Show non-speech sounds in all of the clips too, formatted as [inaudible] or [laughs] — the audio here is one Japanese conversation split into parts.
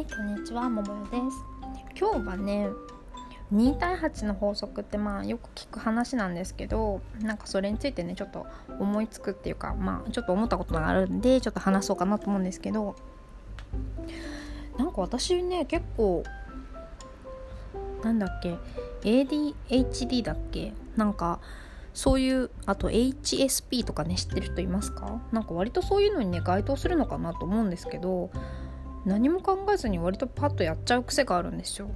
いこんにちはももよです。今日はね2対8の法則ってまあよく聞く話なんですけどなんかそれについてねちょっと思いつくっていうかまあちょっと思ったことがあるんでちょっと話そうかなと思うんですけどなんか私ね結構なんだっけ ADHD だっけなんかそういうあと HSP とかね知ってる人いますか？なんか割とそういうのにね該当するのかなと思うんですけど何も考えずに割とパッとやっちゃう癖があるんですよ。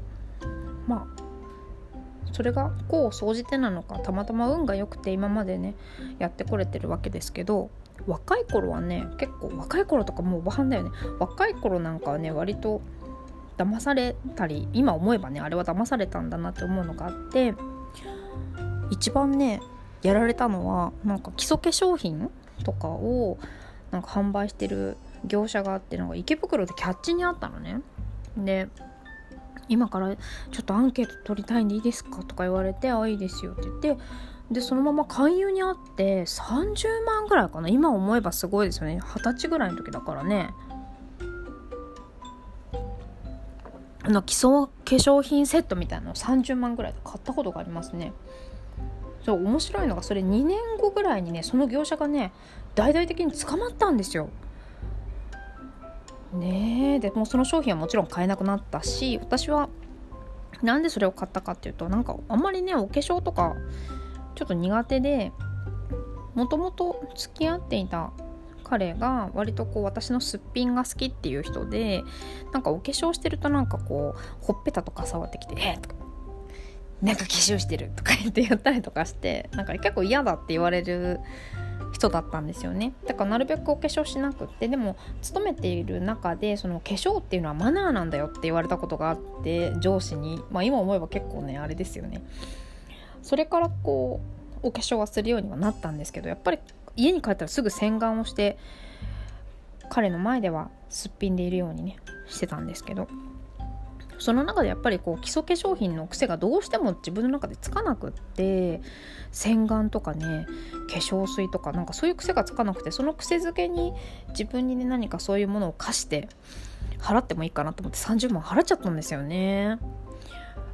まあそれが功を総じてなのかたまたま運が良くて今までねやってこれてるわけですけど若い頃はね結構若い頃とかもうおばはんだよね。若い頃なんかはね割と騙されたり今思えばねあれは騙されたんだなって思うのがあって一番ねやられたのはなんか基礎化粧品とかをなんか販売してる業者があってなんか池袋でキャッチにあったのね。で今からちょっとアンケート取りたいんでいいですかとか言われてあいいですよって言って。でそのまま勧誘にあって30万ぐらいかな。今思えばすごいですよね。二十歳ぐらいの時だからね。あの基礎化粧品セットみたいなのを30万ぐらいで買ったことがありますね。そう面白いのがそれ2年後ぐらいにねその業者がね大々的に捕まったんですよ。ねえでもその商品はもちろん買えなくなったし私はなんでそれを買ったかっていうとなんかあんまりねお化粧とかちょっと苦手でもともと付き合っていた彼が割とこう私のすっぴんが好きっていう人でなんかお化粧してるとなんかこうほっぺたとか触ってきて「えっ!」とか「なんか化粧してる」とか言って言ったりとかしてなんか結構嫌だって言われる人だったんですよね。だからなるべくお化粧しなくってでも勤めている中でその化粧っていうのはマナーなんだよって言われたことがあって上司に。まあ今思えば結構ねあれですよね。それからこうお化粧はするようにはなったんですけどやっぱり家に帰ったらすぐ洗顔をして彼の前ではすっぴんでいるようにねしてたんですけど。その中でやっぱりこう基礎化粧品の癖がどうしても自分の中でつかなくって洗顔とかね化粧水とかなんかそういう癖がつかなくてその癖づけに自分にね何かそういうものを貸して払ってもいいかなと思って30万払っちゃったんですよね。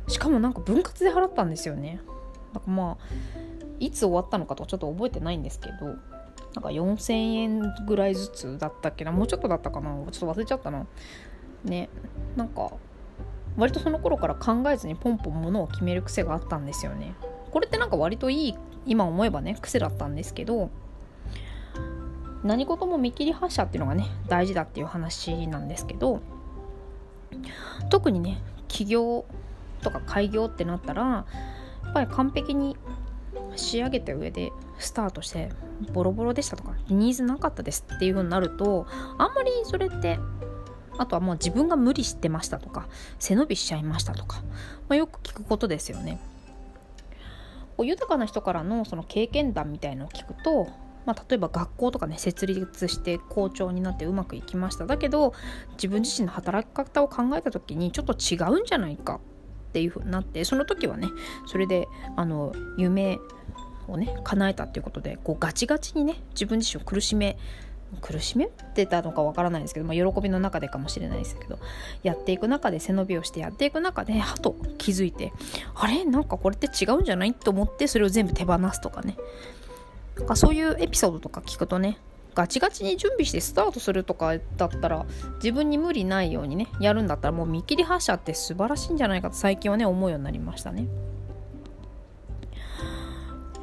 しかもなんか分割で払ったんですよね。だかまあいつ終わったのかとかちょっと覚えてないんですけどなんか4000円ぐらいずつだったっけなもうちょっとだったかなちょっと忘れちゃったな。ねなんか割とその頃から考えずにポンポンものを決める癖があったんですよね。これってなんか割といい今思えばね癖だったんですけど何事も見切り発車っていうのがね大事だっていう話なんですけど特にね起業とか開業ってなったらやっぱり完璧に仕上げた上でスタートしてボロボロでしたとかニーズなかったですっていう風になるとあんまりそれってあとはもう自分が無理してましたとか背伸びしちゃいましたとか、まあ、よく聞くことですよね。こう豊かな人からのその経験談みたいのを聞くと、まあ、例えば学校とかね設立して校長になってうまくいきましただけど自分自身の働き方を考えた時にちょっと違うんじゃないかっていう風になってその時はねそれであの夢をね叶えたっていうことでこうガチガチにね自分自身を苦しめ苦しめてたのかわからないですけど、まあ、喜びの中でかもしれないですけどやっていく中で背伸びをしてやっていく中ではと気づいてあれ？なんかこれって違うんじゃない？と思ってそれを全部手放すとかねなんかそういうエピソードとか聞くとねガチガチに準備してスタートするとかだったら自分に無理ないようにねやるんだったらもう見切り発車って素晴らしいんじゃないかと最近はね思うようになりましたね。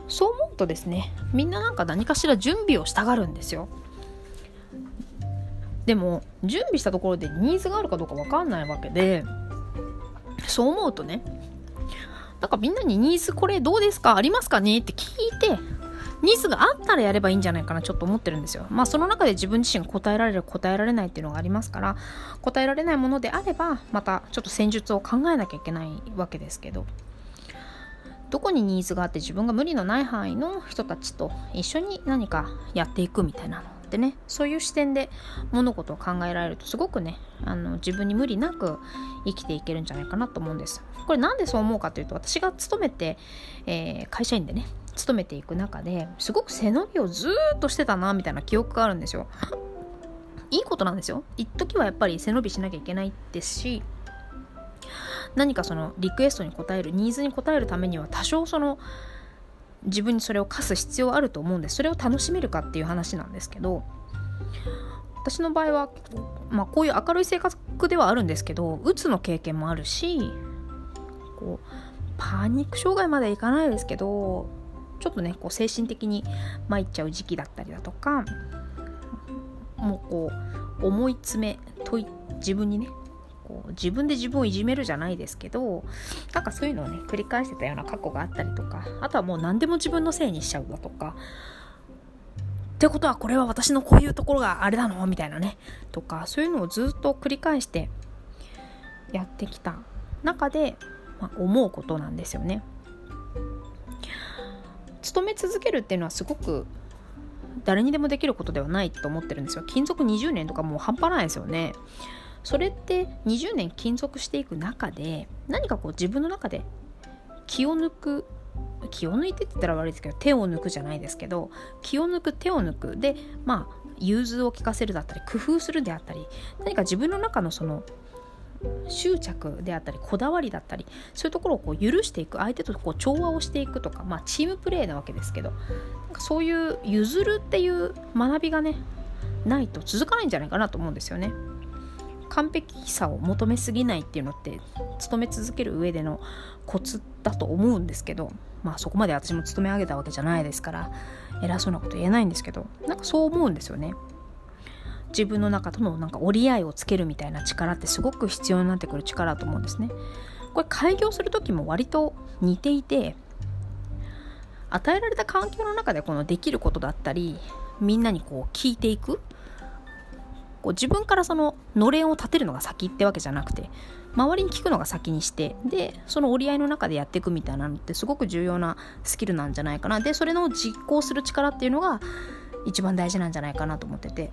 そう思うとですねみんななんか何かしら準備をしたがるんですよ。でも準備したところでニーズがあるかどうか分かんないわけでそう思うとねなんかみんなにニーズこれどうですか？ありますかね？って聞いてニーズがあったらやればいいんじゃないかなちょっと思ってるんですよ。まあその中で自分自身が答えられる答えられないっていうのがありますから答えられないものであればまたちょっと戦術を考えなきゃいけないわけですけどどこにニーズがあって自分が無理のない範囲の人たちと一緒に何かやっていくみたいなのってねそういう視点で物事を考えられるとすごくねあの自分に無理なく生きていけるんじゃないかなと思うんです。これなんでそう思うかというと私が勤めて、えー、会社員でね勤めていく中ですごく背伸びをずっとしてたなみたいな記憶があるんですよ。いいことなんですよ。一時はやっぱり背伸びしなきゃいけないですし何かそのリクエストに応えるニーズに応えるためには多少その自分にそれを課す必要あると思うんでそれを楽しめるかっていう話なんですけど私の場合は、まあ、こういう明るい性格ではあるんですけどうつの経験もあるしこうパニック障害まではいかないですけどちょっとねこう精神的に参っちゃう時期だったりだとかもうこう思い詰め問い自分にねこう自分で自分をいじめるじゃないですけどなんかそういうのをね繰り返してたような過去があったりとかあとはもう何でも自分のせいにしちゃうだとかってことはこれは私のこういうところがあれなの？みたいなねとかそういうのをずっと繰り返してやってきた中で、まあ、思うことなんですよね。勤め続けるっていうのはすごく誰にでもできることではないと思ってるんですよ。勤続20年とかもう半端ないですよね。それって20年勤続していく中で何かこう自分の中で気を抜く気を抜いてって言ったら悪いですけど手を抜くじゃないですけど気を抜く手を抜くでまあ融通を利かせるだったり工夫するであったり何か自分の中のその執着であったりこだわりだったりそういうところをこう許していく相手とこう調和をしていくとか、まあ、チームプレーなわけですけどなんかそういう譲るっていう学びがねないと続かないんじゃないかなと思うんですよね。完璧さを求めすぎないっていうのって勤め続ける上でのコツだと思うんですけどまあそこまで私も勤め上げたわけじゃないですから偉そうなこと言えないんですけどなんかそう思うんですよね。自分の中とのなんか折り合いをつけるみたいな力ってすごく必要になってくる力だと思うんですね。これ開業する時も割と似ていて与えられた環境の中でこのできることだったりみんなにこう聞いていくこう自分からそののれんを立てるのが先ってわけじゃなくて周りに聞くのが先にしてでその折り合いの中でやっていくみたいなのってすごく重要なスキルなんじゃないかな。でそれの実行する力っていうのが一番大事なんじゃないかなと思ってて。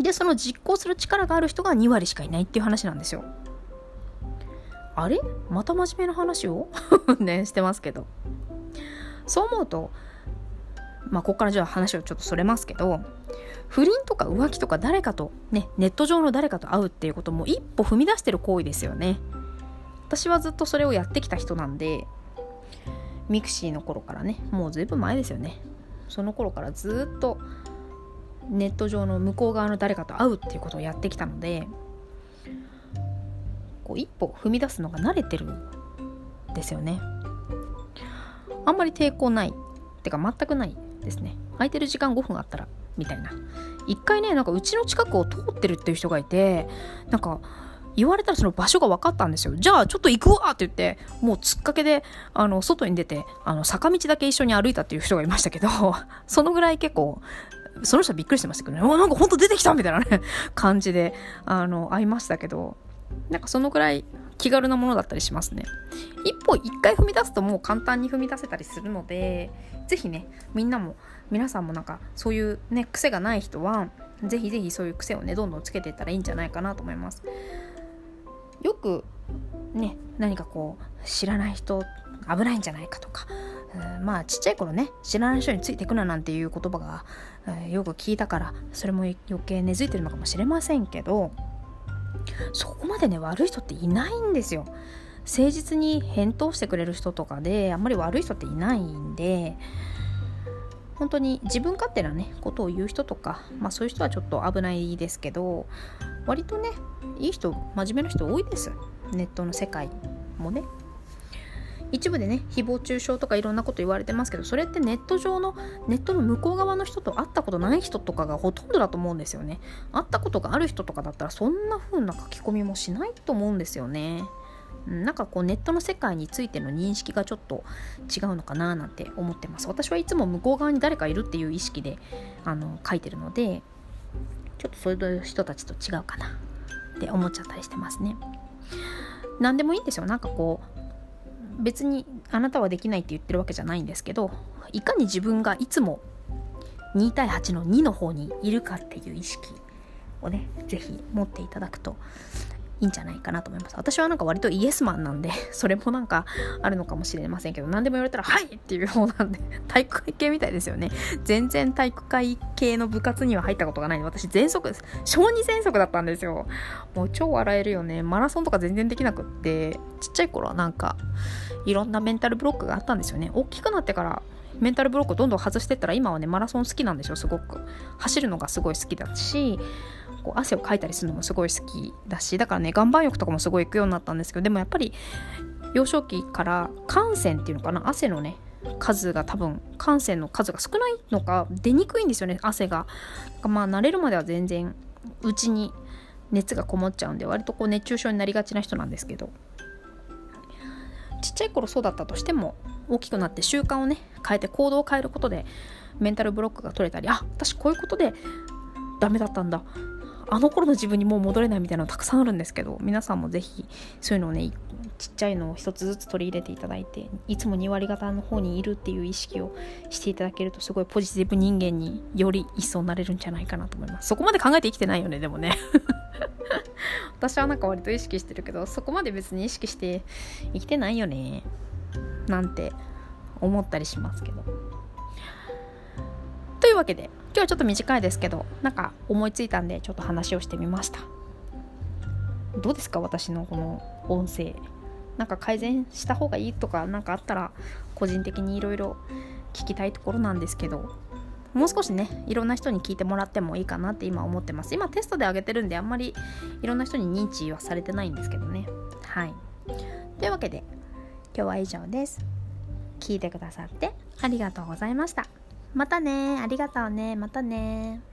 でその実行する力がある人が2割しかいないっていう話なんですよ。あれ？また真面目な話を？[laughs] ねしてますけど。そう思うとまあここからじゃあ話をちょっとそれますけど不倫とか浮気とか誰かとねネット上の誰かと会うっていうことも一歩踏み出してる行為ですよね。私はずっとそれをやってきた人なんでミクシーの頃からねもうずいぶん前ですよね。その頃からずっとネット上の向こう側の誰かと会うっていうことをやってきたのでこう一歩踏み出すのが慣れてるんですよね。あんまり抵抗ない。ってか全くないですね。空いてる時間5分あったらみたいな。一回ねなんかうちの近くを通ってるっていう人がいてなんか言われたらその場所が分かったんですよ。じゃあちょっと行くわって言って、もうつっかけで、あの、外に出て、あの、坂道だけ一緒に歩いたっていう人がいましたけど、[laughs] そのぐらい結構、その人はびっくりしてましたけどね、おなんか本当出てきたみたいなね、感じで、あの、会いましたけど、なんかそのぐらい気軽なものだったりしますね。一歩一回踏み出すともう簡単に踏み出せたりするので、ぜひね、みんなも皆さんもなんかそういうね癖がない人はぜひぜひそういう癖をねどんどんつけていったらいいんじゃないかなと思いますよくね何かこう知らない人危ないんじゃないかとかまあちっちゃい頃ね知らない人についていくななんていう言葉が、よく聞いたからそれも余計根付いてるのかもしれませんけどそこまでね悪い人っていないんですよ。誠実に返答してくれる人とかであんまり悪い人っていないんで本当に自分勝手なねことを言う人とか、まあ、そういう人はちょっと危ないですけど割とねいい人真面目な人多いです。ネットの世界もね。一部でね誹謗中傷とかいろんなこと言われてますけどそれってネット上のネットの向こう側の人と会ったことない人とかがほとんどだと思うんですよね。会ったことがある人とかだったらそんな風な書き込みもしないと思うんですよね。なんかこうネットの世界についての認識がちょっと違うのかななんて思ってます。私はいつも向こう側に誰かいるっていう意識であの書いてるのでちょっとそういう人たちと違うかなって思っちゃったりしてますね。何でもいいんですよ。なんかこう別にあなたはできないって言ってるわけじゃないんですけどいかに自分がいつも2対8の2の方にいるかっていう意識をね是非持っていただくといいんじゃないかなと思います。私はなんか割とイエスマンなんで [laughs] それもなんかあるのかもしれませんけど何でも言われたら「はい!」っていう方なんで [laughs] 体育会系みたいですよね。全然体育会系の部活には入ったことがないんで私全速です。小児全速だったんですよ。もう超笑えるよね。マラソンとか全然できなくってちっちゃい頃はなんかいろんなメンタルブロックがあったんですよね。大きくなってからメンタルブロックをどんどん外してったら今はねマラソン好きなんですよすごく。走るのがすごい好きだしこう汗をかいたりするのもすごい好きだしだからね岩盤浴とかもすごい行くようになったんですけどでもやっぱり幼少期から汗腺っていうのかな汗のね数が多分汗腺の数が少ないのか出にくいんですよね汗が。まあ慣れるまでは全然うちに熱がこもっちゃうんで割とこう熱中症になりがちな人なんですけど。ちっちゃい頃そうだったとしても大きくなって習慣をね変えて行動を変えることでメンタルブロックが取れたりあ私こういうことでダメだったんだ。あの頃の自分にもう戻れないみたいなのたくさんあるんですけど皆さんもぜひそういうのをねちっちゃいのを一つずつ取り入れていただいていつも2割方の方にいるっていう意識をしていただけるとすごいポジティブ人間により一層なれるんじゃないかなと思います。そこまで考えて生きてないよねでもね。[laughs] 私はなんか割と意識してるけどそこまで別に意識して生きてないよねなんて思ったりしますけど。わけで今日はちょっと短いですけどなんか思いついたんでちょっと話をしてみました。どうですか私のこの音声。なんか改善した方がいいとか何かあったら個人的にいろいろ聞きたいところなんですけどもう少しねいろんな人に聞いてもらってもいいかなって今思ってます。今テストで上げてるんであんまりいろんな人に認知はされてないんですけどね。はい。というわけで今日は以上です。聞いてくださってありがとうございました。またね。ありがとうね。またね。